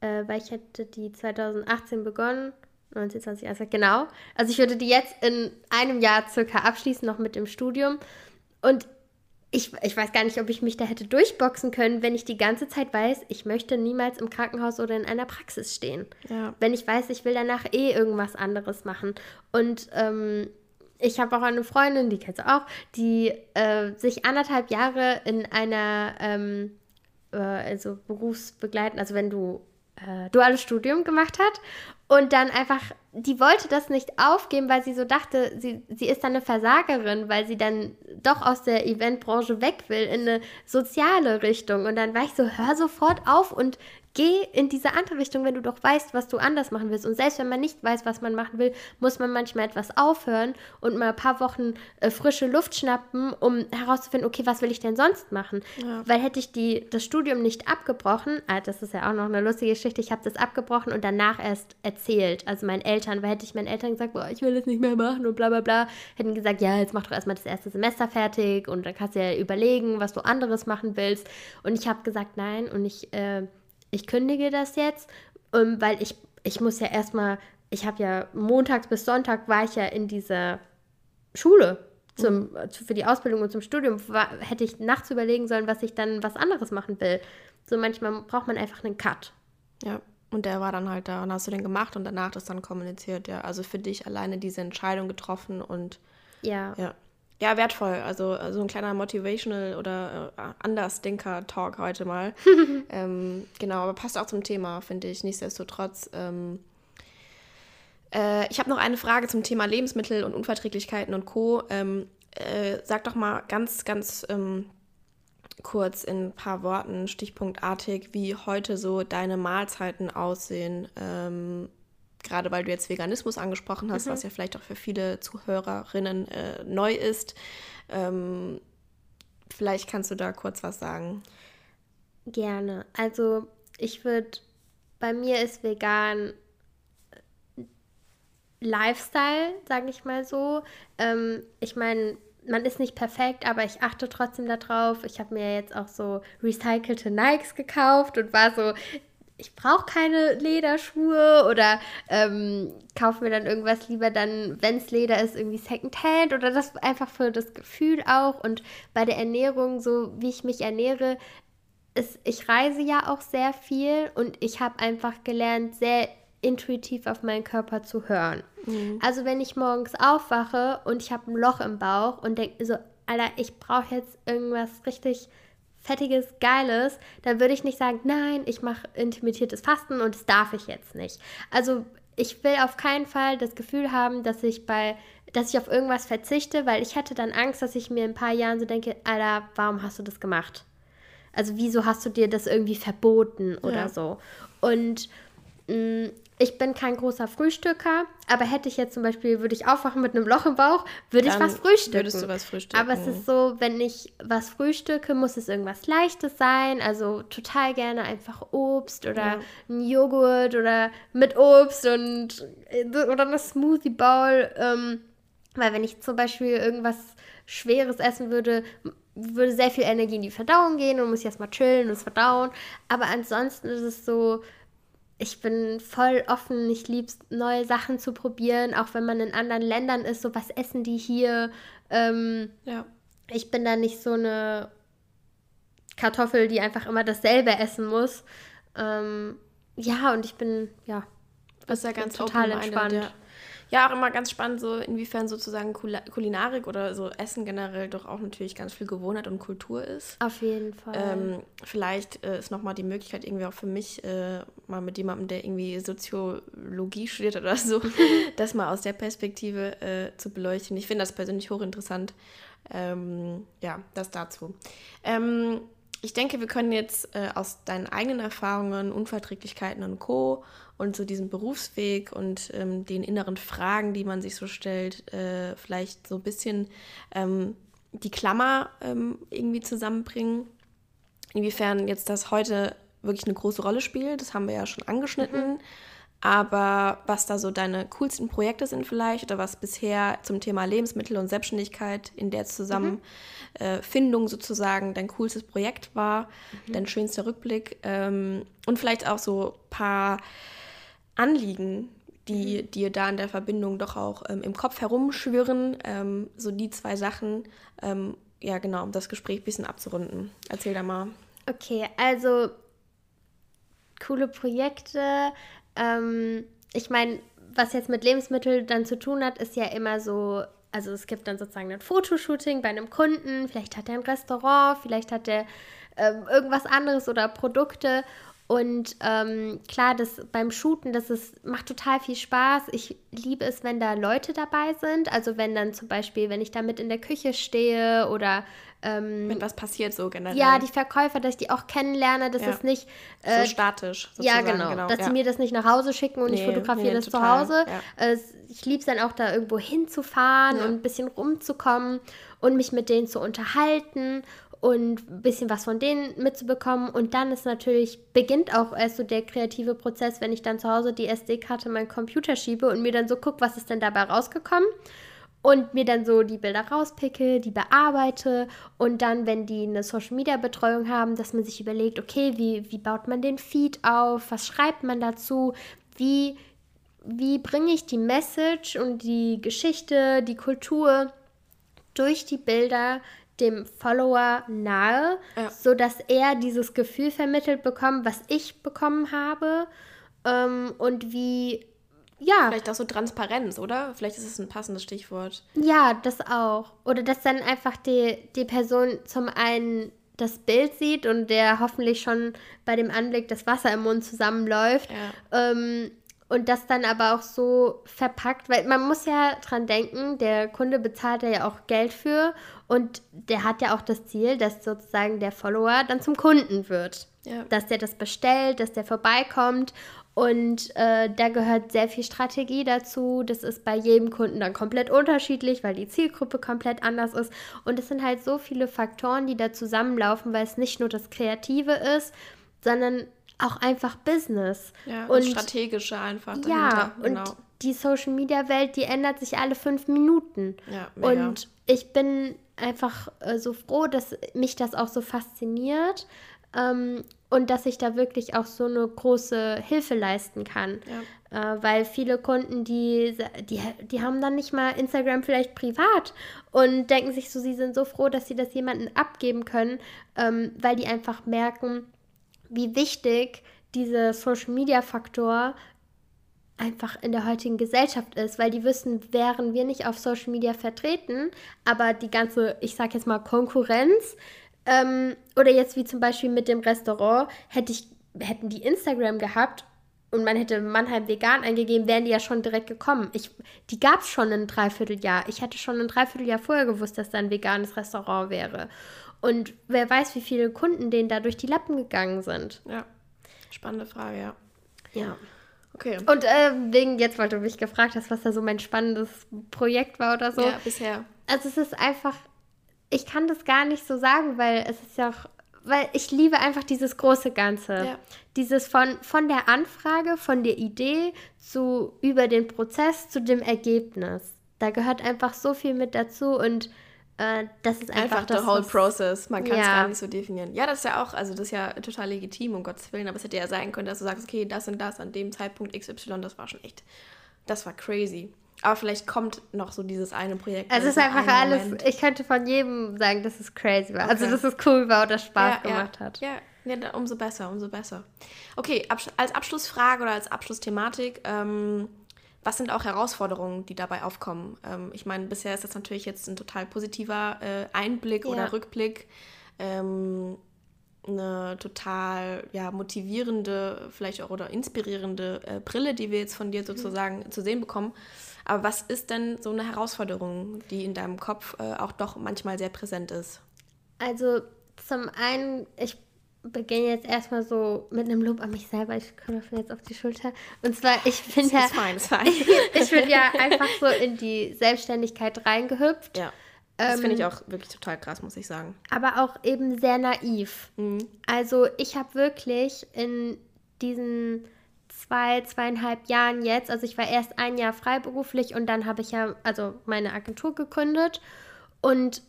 äh, weil ich hätte die 2018 begonnen 19, 20, also genau. Also ich würde die jetzt in einem Jahr circa abschließen, noch mit dem Studium. Und ich, ich weiß gar nicht, ob ich mich da hätte durchboxen können, wenn ich die ganze Zeit weiß, ich möchte niemals im Krankenhaus oder in einer Praxis stehen. Ja. Wenn ich weiß, ich will danach eh irgendwas anderes machen. Und ähm, ich habe auch eine Freundin, die kennst du auch, die äh, sich anderthalb Jahre in einer ähm, äh, also berufsbegleitend, also wenn du äh, duales Studium gemacht hat und dann einfach, die wollte das nicht aufgeben, weil sie so dachte, sie, sie ist dann eine Versagerin, weil sie dann doch aus der Eventbranche weg will in eine soziale Richtung. Und dann war ich so, hör sofort auf und Geh in diese andere Richtung, wenn du doch weißt, was du anders machen willst. Und selbst wenn man nicht weiß, was man machen will, muss man manchmal etwas aufhören und mal ein paar Wochen äh, frische Luft schnappen, um herauszufinden, okay, was will ich denn sonst machen? Ja. Weil hätte ich die, das Studium nicht abgebrochen, ah, das ist ja auch noch eine lustige Geschichte, ich habe das abgebrochen und danach erst erzählt, also meinen Eltern, weil hätte ich meinen Eltern gesagt, boah, ich will das nicht mehr machen und bla bla bla, hätten gesagt, ja, jetzt mach doch erstmal das erste Semester fertig und dann kannst du ja überlegen, was du anderes machen willst. Und ich habe gesagt, nein und ich... Äh, ich kündige das jetzt, ähm, weil ich, ich muss ja erstmal, ich habe ja montags bis Sonntag war ich ja in dieser Schule zum, mhm. für die Ausbildung und zum Studium. War, hätte ich nachts überlegen sollen, was ich dann was anderes machen will. So manchmal braucht man einfach einen Cut. Ja, und der war dann halt da und hast du den gemacht und danach das dann kommuniziert, ja. Also für dich alleine diese Entscheidung getroffen und ja. ja. Ja, wertvoll. Also so ein kleiner Motivational oder äh, Andersdenker-Talk heute mal. ähm, genau, aber passt auch zum Thema, finde ich. Nichtsdestotrotz. Ähm, äh, ich habe noch eine Frage zum Thema Lebensmittel und Unverträglichkeiten und Co. Ähm, äh, sag doch mal ganz, ganz ähm, kurz in ein paar Worten, stichpunktartig, wie heute so deine Mahlzeiten aussehen ähm, gerade weil du jetzt Veganismus angesprochen hast, mhm. was ja vielleicht auch für viele Zuhörerinnen äh, neu ist. Ähm, vielleicht kannst du da kurz was sagen. Gerne. Also ich würde, bei mir ist vegan äh, Lifestyle, sage ich mal so. Ähm, ich meine, man ist nicht perfekt, aber ich achte trotzdem darauf. Ich habe mir jetzt auch so recycelte Nikes gekauft und war so, ich brauche keine Lederschuhe oder ähm, kaufe mir dann irgendwas lieber dann, wenn es Leder ist, irgendwie Secondhand oder das einfach für das Gefühl auch. Und bei der Ernährung, so wie ich mich ernähre, ist, ich reise ja auch sehr viel und ich habe einfach gelernt, sehr intuitiv auf meinen Körper zu hören. Mhm. Also wenn ich morgens aufwache und ich habe ein Loch im Bauch und denke so, Alter, ich brauche jetzt irgendwas richtig fettiges, geiles, dann würde ich nicht sagen, nein, ich mache intermittiertes Fasten und das darf ich jetzt nicht. Also ich will auf keinen Fall das Gefühl haben, dass ich bei, dass ich auf irgendwas verzichte, weil ich hätte dann Angst, dass ich mir in ein paar Jahren so denke, Alter, warum hast du das gemacht? Also wieso hast du dir das irgendwie verboten oder ja. so? Und ich bin kein großer Frühstücker, aber hätte ich jetzt zum Beispiel, würde ich aufwachen mit einem Loch im Bauch, würde ich was frühstücken. Würdest du was frühstücken? Aber es ist so, wenn ich was frühstücke, muss es irgendwas Leichtes sein. Also total gerne einfach Obst oder ja. ein Joghurt oder mit Obst und oder eine Smoothie Bowl. Ähm, Weil wenn ich zum Beispiel irgendwas Schweres essen würde, würde sehr viel Energie in die Verdauung gehen und muss ich erstmal chillen und es verdauen. Aber ansonsten ist es so, ich bin voll offen, ich liebe es, neue Sachen zu probieren, auch wenn man in anderen Ländern ist, so was essen die hier. Ähm, ja. Ich bin da nicht so eine Kartoffel, die einfach immer dasselbe essen muss. Ähm, ja, und ich bin, ja, das ist ja ganz total entspannt. Ja. Ja. auch immer ganz spannend, so inwiefern sozusagen Kul Kulinarik oder so Essen generell doch auch natürlich ganz viel Gewohnheit und Kultur ist. Auf jeden Fall. Ähm, vielleicht äh, ist nochmal die Möglichkeit, irgendwie auch für mich, äh, mal mit jemandem, der irgendwie Soziologie studiert oder so, das mal aus der Perspektive äh, zu beleuchten. Ich finde das persönlich hochinteressant. Ähm, ja, das dazu. Ähm, ich denke, wir können jetzt äh, aus deinen eigenen Erfahrungen, Unverträglichkeiten und Co. und so diesem Berufsweg und ähm, den inneren Fragen, die man sich so stellt, äh, vielleicht so ein bisschen ähm, die Klammer ähm, irgendwie zusammenbringen. Inwiefern jetzt das heute wirklich eine große Rolle spielt, das haben wir ja schon angeschnitten. Mhm. Aber was da so deine coolsten Projekte sind vielleicht oder was bisher zum Thema Lebensmittel und Selbstständigkeit in der Zusammenfindung mhm. sozusagen dein coolstes Projekt war, mhm. dein schönster Rückblick ähm, und vielleicht auch so ein paar Anliegen, die mhm. dir da in der Verbindung doch auch ähm, im Kopf herumschwirren. Ähm, so die zwei Sachen, ähm, ja genau, um das Gespräch ein bisschen abzurunden. Erzähl da mal. Okay, also coole Projekte ähm, ich meine, was jetzt mit Lebensmitteln dann zu tun hat, ist ja immer so, also es gibt dann sozusagen ein Fotoshooting bei einem Kunden, vielleicht hat er ein Restaurant, vielleicht hat er ähm, irgendwas anderes oder Produkte. Und ähm, klar, das beim Shooten, das ist, macht total viel Spaß. Ich liebe es, wenn da Leute dabei sind. Also wenn dann zum Beispiel, wenn ich da mit in der Küche stehe oder ähm, Wenn was passiert so generell. Ja, die Verkäufer, dass ich die auch kennenlerne, das ja. ist nicht... Äh, so statisch sozusagen. Ja, genau. genau dass ja. sie mir das nicht nach Hause schicken und nee, ich fotografiere nee, das total. zu Hause. Ja. Äh, ich liebe es dann auch da irgendwo hinzufahren und ein bisschen rumzukommen und mich mit denen zu unterhalten und ein bisschen was von denen mitzubekommen. Und dann ist natürlich, beginnt auch erst so der kreative Prozess, wenn ich dann zu Hause die SD-Karte in meinen Computer schiebe und mir dann so gucke, was ist denn dabei rausgekommen. Und mir dann so die Bilder rauspicke, die bearbeite. Und dann, wenn die eine Social Media Betreuung haben, dass man sich überlegt, okay, wie, wie baut man den Feed auf, was schreibt man dazu, wie, wie bringe ich die Message und die Geschichte, die Kultur durch die Bilder dem Follower nahe, ja. sodass er dieses Gefühl vermittelt bekommt, was ich bekommen habe ähm, und wie ja. Vielleicht auch so Transparenz, oder? Vielleicht ist es ein passendes Stichwort. Ja, das auch. Oder dass dann einfach die, die Person zum einen das Bild sieht und der hoffentlich schon bei dem Anblick das Wasser im Mund zusammenläuft. Ja. Ähm, und das dann aber auch so verpackt, weil man muss ja dran denken, der Kunde bezahlt ja auch Geld für und der hat ja auch das Ziel, dass sozusagen der Follower dann zum Kunden wird. Ja. Dass der das bestellt, dass der vorbeikommt und äh, da gehört sehr viel Strategie dazu. Das ist bei jedem Kunden dann komplett unterschiedlich, weil die Zielgruppe komplett anders ist. Und es sind halt so viele Faktoren, die da zusammenlaufen, weil es nicht nur das Kreative ist, sondern auch einfach Business. Ja, und strategische einfach. Dahinter. Ja, genau. und die Social Media Welt, die ändert sich alle fünf Minuten. Ja, mega. Und ich bin einfach äh, so froh, dass mich das auch so fasziniert. Ähm, und dass ich da wirklich auch so eine große Hilfe leisten kann. Ja. Äh, weil viele Kunden, die, die, die haben dann nicht mal Instagram vielleicht privat und denken sich so, sie sind so froh, dass sie das jemandem abgeben können, ähm, weil die einfach merken, wie wichtig dieser Social-Media-Faktor einfach in der heutigen Gesellschaft ist, weil die wissen, wären wir nicht auf Social Media vertreten, aber die ganze, ich sag jetzt mal Konkurrenz, ähm, oder jetzt wie zum Beispiel mit dem Restaurant, hätte ich, hätten die Instagram gehabt und man hätte Mannheim vegan eingegeben, wären die ja schon direkt gekommen. Ich, die gab es schon ein Dreivierteljahr. Ich hätte schon ein Dreivierteljahr vorher gewusst, dass da ein veganes Restaurant wäre. Und wer weiß, wie viele Kunden denen da durch die Lappen gegangen sind. Ja, spannende Frage, ja. Ja. Okay. Und äh, wegen jetzt, weil du mich gefragt hast, was da so mein spannendes Projekt war oder so. Ja, bisher. Also es ist einfach ich kann das gar nicht so sagen, weil es ist ja auch, weil ich liebe einfach dieses große Ganze. Ja. Dieses von, von der Anfrage, von der Idee zu über den Prozess zu dem Ergebnis. da gehört einfach so viel mit dazu und äh, das ist einfach, einfach das, whole process. Man kann es ja. gar nicht so definieren. Ja, das ist ja auch, also das ist ja total legitim, um Gottes Willen, aber es hätte ja sein können, dass du sagst, okay, das und das an dem Zeitpunkt XY, das war schon echt, das war crazy. Aber vielleicht kommt noch so dieses eine Projekt. Also es ist einfach alles, Moment. ich könnte von jedem sagen, dass es crazy war. Also, okay. Also dass es cool war oder Spaß ja, gemacht ja. hat. Ja, ja, umso besser, umso besser. Okay, als Abschlussfrage oder als Abschlussthematik, ähm, was sind auch Herausforderungen, die dabei aufkommen? Ähm, ich meine, bisher ist das natürlich jetzt ein total positiver äh, Einblick ja. oder Rückblick. Ähm, eine total ja, motivierende, vielleicht auch oder inspirierende äh, Brille, die wir jetzt von dir sozusagen mhm. zu sehen bekommen. Aber was ist denn so eine Herausforderung, die in deinem Kopf äh, auch doch manchmal sehr präsent ist? Also zum einen, ich beginne jetzt erstmal so mit einem Lob an mich selber. Ich komme jetzt auf die Schulter. Und zwar, ich bin ja. Ist fein, ist fein. ich bin ja einfach so in die Selbstständigkeit reingehüpft. Ja. Das finde ich auch wirklich total krass, muss ich sagen. Aber auch eben sehr naiv. Mhm. Also ich habe wirklich in diesen zwei, zweieinhalb Jahren jetzt, also ich war erst ein Jahr freiberuflich und dann habe ich ja also meine Agentur gegründet und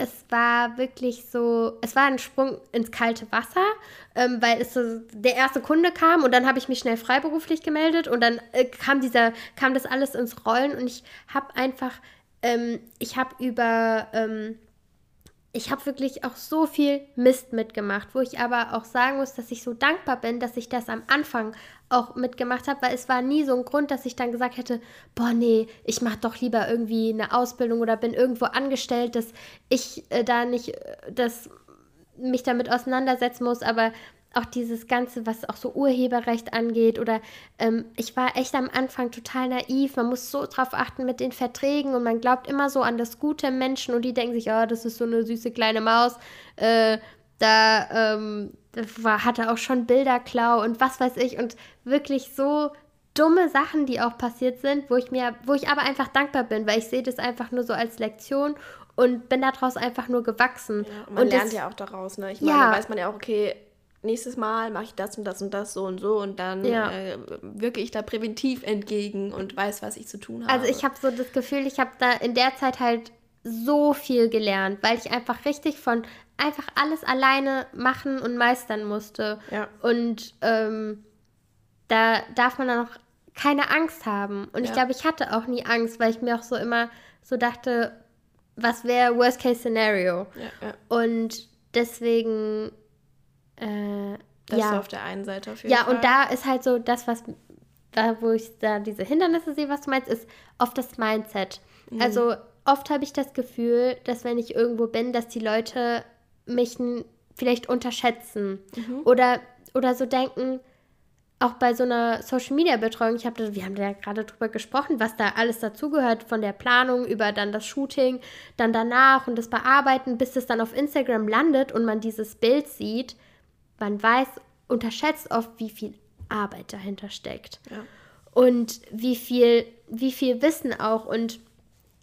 es war wirklich so, es war ein Sprung ins kalte Wasser, ähm, weil es so, der erste Kunde kam und dann habe ich mich schnell freiberuflich gemeldet und dann äh, kam dieser, kam das alles ins Rollen und ich habe einfach, ähm, ich habe über ähm, ich habe wirklich auch so viel Mist mitgemacht, wo ich aber auch sagen muss, dass ich so dankbar bin, dass ich das am Anfang auch mitgemacht habe, weil es war nie so ein Grund, dass ich dann gesagt hätte, boah, nee, ich mache doch lieber irgendwie eine Ausbildung oder bin irgendwo angestellt, dass ich äh, da nicht, äh, dass mich damit auseinandersetzen muss, aber auch dieses Ganze, was auch so Urheberrecht angeht oder ähm, ich war echt am Anfang total naiv. Man muss so drauf achten mit den Verträgen und man glaubt immer so an das Gute Menschen und die denken sich, oh, das ist so eine süße kleine Maus. Äh, da, ähm, war, hatte auch schon Bilderklau und was weiß ich und wirklich so dumme Sachen, die auch passiert sind, wo ich mir, wo ich aber einfach dankbar bin, weil ich sehe das einfach nur so als Lektion und bin daraus einfach nur gewachsen. Ja, und man und lernt das, ja auch daraus, ne? Ich meine, ja, weiß man ja auch, okay, nächstes Mal mache ich das und das und das so und so und dann ja. äh, wirke ich da präventiv entgegen und weiß, was ich zu tun habe. Also ich habe so das Gefühl, ich habe da in der Zeit halt so viel gelernt, weil ich einfach richtig von einfach alles alleine machen und meistern musste. Ja. Und ähm, da darf man dann auch keine Angst haben. Und ja. ich glaube, ich hatte auch nie Angst, weil ich mir auch so immer so dachte, was wäre Worst Case Scenario? Ja, und deswegen äh, das ja. ist auf der einen Seite auf jeden ja, Fall. Ja, und da ist halt so das, was, da wo ich da diese Hindernisse sehe, was du meinst, ist oft das Mindset. Mhm. Also oft habe ich das Gefühl, dass wenn ich irgendwo bin, dass die Leute mich vielleicht unterschätzen mhm. oder, oder so denken, auch bei so einer Social Media Betreuung, ich habe wir haben da ja gerade drüber gesprochen, was da alles dazugehört, von der Planung über dann das Shooting, dann danach und das Bearbeiten, bis es dann auf Instagram landet und man dieses Bild sieht man weiß, unterschätzt oft, wie viel Arbeit dahinter steckt. Ja. Und wie viel, wie viel Wissen auch. Und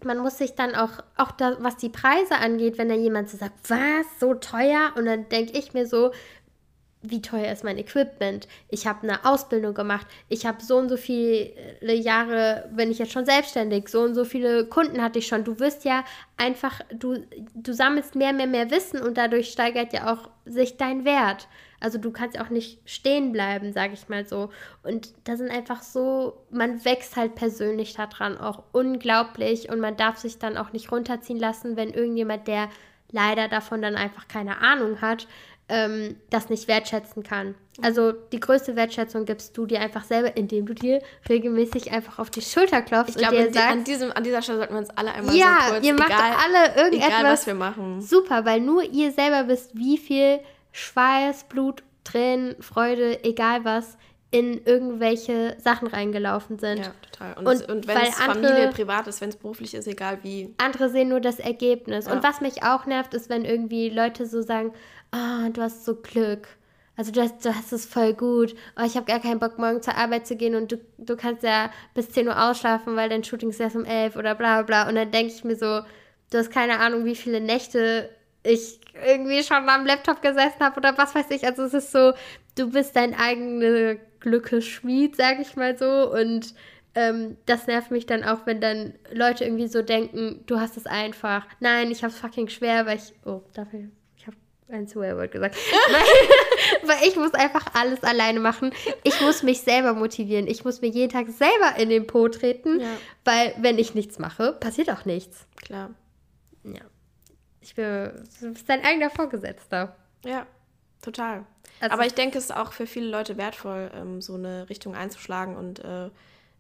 man muss sich dann auch, auch da, was die Preise angeht, wenn da jemand so sagt, was, so teuer? Und dann denke ich mir so, wie teuer ist mein Equipment? Ich habe eine Ausbildung gemacht. Ich habe so und so viele Jahre, wenn ich jetzt schon selbstständig, so und so viele Kunden hatte ich schon. Du wirst ja einfach, du, du sammelst mehr, mehr, mehr Wissen und dadurch steigert ja auch sich dein Wert. Also du kannst auch nicht stehen bleiben, sage ich mal so. Und da sind einfach so, man wächst halt persönlich daran auch unglaublich und man darf sich dann auch nicht runterziehen lassen, wenn irgendjemand, der leider davon dann einfach keine Ahnung hat, ähm, das nicht wertschätzen kann. Also die größte Wertschätzung gibst du dir einfach selber, indem du dir regelmäßig einfach auf die Schulter klopfst ich und glaube, dir sagst, an, diesem, an dieser Stelle sollten wir uns alle einmal ja, so kurz, ihr macht egal, alle irgendetwas, egal, was wir machen. Super, weil nur ihr selber wisst, wie viel Schweiß, Blut, Tränen, Freude, egal was, in irgendwelche Sachen reingelaufen sind. Ja, total. Und, und, und wenn es Familie, privat ist, wenn es beruflich ist, egal wie. Andere sehen nur das Ergebnis. Ja. Und was mich auch nervt, ist, wenn irgendwie Leute so sagen, oh, du hast so Glück. Also du hast, du hast es voll gut. Oh, ich habe gar keinen Bock, morgen zur Arbeit zu gehen und du, du kannst ja bis 10 Uhr ausschlafen, weil dein Shooting ist erst um 11 oder bla bla. Und dann denke ich mir so, du hast keine Ahnung, wie viele Nächte ich irgendwie schon am Laptop gesessen habe oder was weiß ich. Also es ist so, du bist dein eigener Glückesschmied, sag ich mal so. Und ähm, das nervt mich dann auch, wenn dann Leute irgendwie so denken, du hast es einfach. Nein, ich habe es fucking schwer, weil ich. Oh, dafür. Ich habe ein Swearword gesagt. weil, weil ich muss einfach alles alleine machen. Ich muss mich selber motivieren. Ich muss mir jeden Tag selber in den Po treten, ja. weil wenn ich nichts mache, passiert auch nichts. Klar. Ich bin, du bist dein eigener Vorgesetzter. Ja, total. Also, Aber ich denke, es ist auch für viele Leute wertvoll, ähm, so eine Richtung einzuschlagen und äh,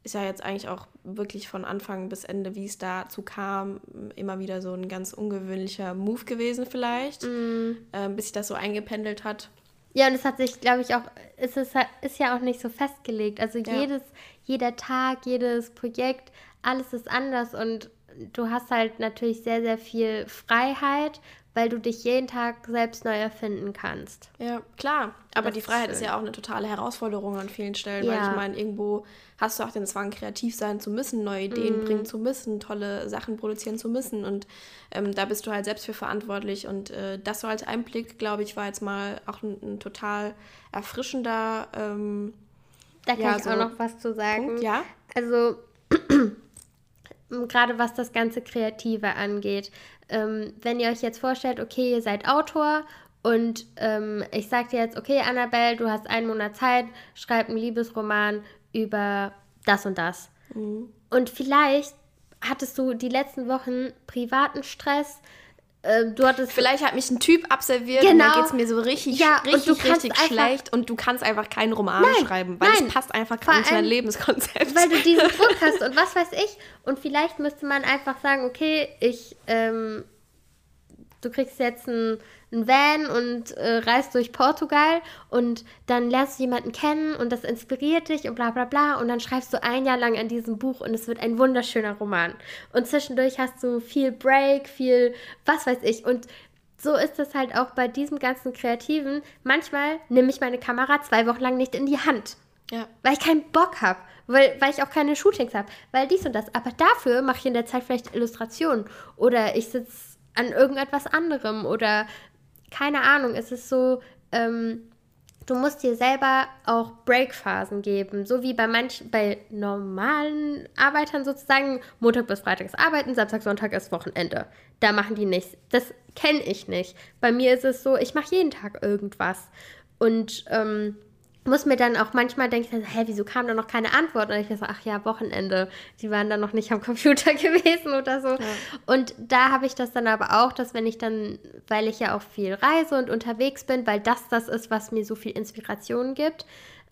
ist ja jetzt eigentlich auch wirklich von Anfang bis Ende, wie es dazu kam, immer wieder so ein ganz ungewöhnlicher Move gewesen vielleicht, mm. bis sich das so eingependelt hat. Ja, und es hat sich, glaube ich, auch, es ist, ist ja auch nicht so festgelegt. Also ja. jedes, jeder Tag, jedes Projekt, alles ist anders und du hast halt natürlich sehr, sehr viel Freiheit, weil du dich jeden Tag selbst neu erfinden kannst. Ja, klar. Aber das die Freiheit ist, ist, ja auch eine totale Herausforderung an vielen Stellen, ja. weil ich meine, irgendwo hast du auch den Zwang, kreativ sein zu müssen, neue Ideen mm. bringen zu müssen, tolle Sachen produzieren zu müssen. Und ähm, da bist du halt selbst für verantwortlich. Und äh, das so als Einblick, glaube ich, war jetzt mal auch ein, ein total erfrischender. Ähm, da kann ja, ich so auch noch was zu sagen. Punkt, ja. Also gerade was das ganze Kreative angeht ähm, wenn ihr euch jetzt vorstellt, okay, ihr seid Autor und ähm, ich sage dir jetzt, okay, Annabelle, du hast einen Monat Zeit, schreib einen Liebesroman über das und das. Mhm. Und vielleicht hattest du die letzten Wochen privaten Stress, äh, du hattest Vielleicht hat mich ein Typ abserviert genau. und dann geht es mir so richtig, ja, richtig, richtig schlecht und du kannst einfach keinen Roman nein, schreiben, weil nein. es passt einfach gar nicht in dein Lebenskonzept. Weil du diesen Druck hast und was weiß ich. Und vielleicht müsste man einfach sagen, okay, ich, ähm, du kriegst jetzt ein ein Van und äh, reist durch Portugal und dann lernst du jemanden kennen und das inspiriert dich und bla bla bla und dann schreibst du ein Jahr lang an diesem Buch und es wird ein wunderschöner Roman. Und zwischendurch hast du viel Break, viel was weiß ich und so ist es halt auch bei diesem ganzen Kreativen. Manchmal nehme ich meine Kamera zwei Wochen lang nicht in die Hand. Ja. Weil ich keinen Bock habe. Weil, weil ich auch keine Shootings habe. Weil dies und das. Aber dafür mache ich in der Zeit vielleicht Illustrationen. Oder ich sitze an irgendetwas anderem. Oder keine Ahnung, es ist so, ähm, du musst dir selber auch Breakphasen geben, so wie bei manchen, bei normalen Arbeitern sozusagen, Montag bis Freitag ist Arbeiten, Samstag, Sonntag ist Wochenende. Da machen die nichts. Das kenne ich nicht. Bei mir ist es so, ich mache jeden Tag irgendwas. Und ähm, muss mir dann auch manchmal denken, hä, wieso kam da noch keine Antwort? Und ich so, ach ja, Wochenende, die waren dann noch nicht am Computer gewesen oder so. Ja. Und da habe ich das dann aber auch, dass wenn ich dann, weil ich ja auch viel reise und unterwegs bin, weil das das ist, was mir so viel Inspiration gibt,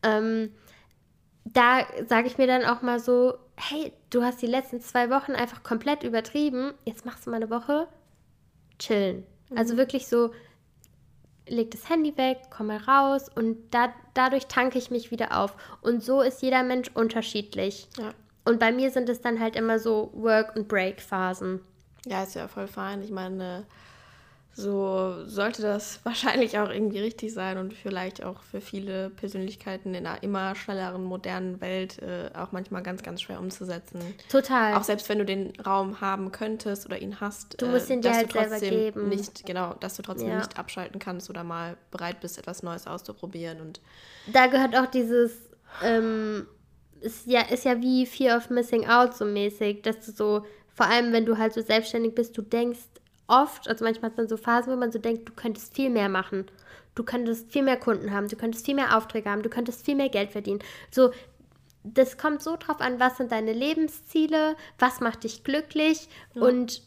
ähm, da sage ich mir dann auch mal so, hey, du hast die letzten zwei Wochen einfach komplett übertrieben, jetzt machst du mal eine Woche chillen. Also mhm. Also wirklich so leg das Handy weg, komme raus und da, dadurch tanke ich mich wieder auf. Und so ist jeder Mensch unterschiedlich. Ja. Und bei mir sind es dann halt immer so Work- und Break-Phasen. Ja, ist ja voll fein. Ich meine, so sollte das wahrscheinlich auch irgendwie richtig sein und vielleicht auch für viele Persönlichkeiten in einer immer schnelleren, modernen Welt äh, auch manchmal ganz, ganz schwer umzusetzen. Total. Auch selbst wenn du den Raum haben könntest oder ihn hast, du musst ihn äh, dir halt selber geben. Nicht, genau, dass du trotzdem ja. nicht abschalten kannst oder mal bereit bist, etwas Neues auszuprobieren. Und da gehört auch dieses, ähm, ist ja, ist ja wie Fear of Missing Out so mäßig, dass du so, vor allem wenn du halt so selbstständig bist, du denkst, oft, also manchmal hat man so Phasen, wo man so denkt, du könntest viel mehr machen. Du könntest viel mehr Kunden haben, du könntest viel mehr Aufträge haben, du könntest viel mehr Geld verdienen. So, das kommt so drauf an, was sind deine Lebensziele, was macht dich glücklich. Ja. Und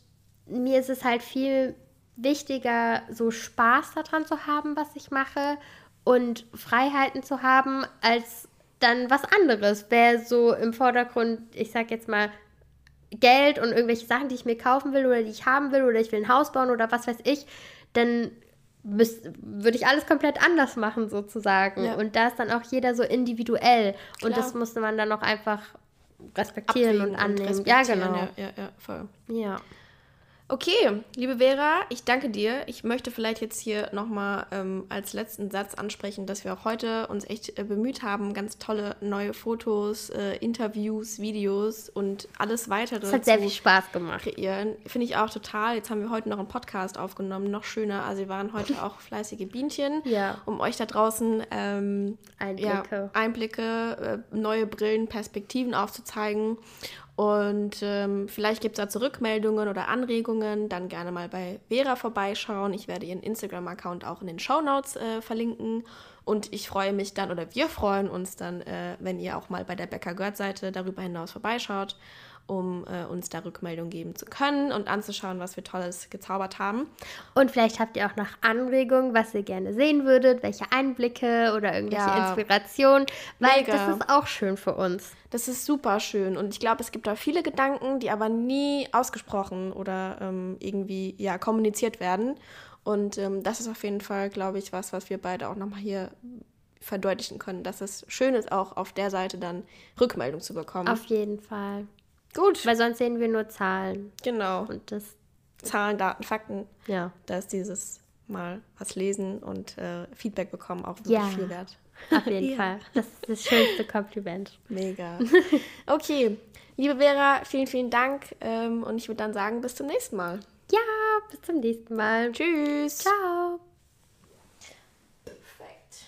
mir ist es halt viel wichtiger, so Spaß daran zu haben, was ich mache und Freiheiten zu haben, als dann was anderes. Wäre so im Vordergrund, ich sag jetzt mal, Geld und irgendwelche Sachen, die ich mir kaufen will oder die ich haben will oder ich will ein Haus bauen oder was weiß ich, dann würde ich alles komplett anders machen sozusagen. Ja. Und da ist dann auch jeder so individuell Klar. und das musste man dann auch einfach respektieren Abwägen und annehmen. Und ja, genau. Ja, ja, ja, voll. Ja. Okay, liebe Vera, ich danke dir. Ich möchte vielleicht jetzt hier nochmal ähm, als letzten Satz ansprechen, dass wir auch heute uns echt äh, bemüht haben, ganz tolle neue Fotos, äh, Interviews, Videos und alles weitere Es hat sehr viel Spaß gemacht. kreieren. Finde ich auch total. Jetzt haben wir heute noch einen Podcast aufgenommen, noch schöner. Also wir waren heute auch fleißige Bienchen, Ja. um euch da draußen ähm, Einblicke. ja, Einblicke, äh, neue Brillen, Perspektiven aufzuzeigen. Und ähm, vielleicht gibt es dazu Rückmeldungen oder Anregungen. Dann gerne mal bei Vera vorbeischauen. Ich werde ihren Instagram-Account auch in den Shownotes äh, verlinken. Und ich freue mich dann, oder wir freuen uns dann, äh, wenn ihr auch mal bei der Becker Gerd-Seite darüber hinaus vorbeischaut, um äh, uns da Rückmeldung geben zu können und anzuschauen, was wir Tolles gezaubert haben. Und vielleicht habt ihr auch noch Anregungen, was ihr gerne sehen würdet, welche Einblicke oder irgendwelche Ja. Inspirationen, weil Mega. das ist auch schön für uns. Das ist super schön und ich glaube, es gibt da viele Gedanken, die aber nie ausgesprochen oder ähm, irgendwie ja kommuniziert werden. Und ähm, das ist auf jeden Fall, glaube ich, was, was wir beide auch nochmal hier verdeutlichen können, dass es schön ist, auch auf der Seite dann Rückmeldung zu bekommen. Auf jeden Fall. Gut. Weil sonst sehen wir nur Zahlen. Genau. Und das. Zahlen, Daten, Fakten. Ja. Da ist dieses Mal was lesen und äh, Feedback bekommen auch wirklich ja. viel wert. Auf jeden ja. Fall. Das ist das schönste Kompliment. Mega. Okay, liebe Vera, vielen, vielen Dank. Ähm, und ich würde dann sagen, bis zum nächsten Mal. Ja, bis zum nächsten Mal. Tschüss. Ciao. Perfekt.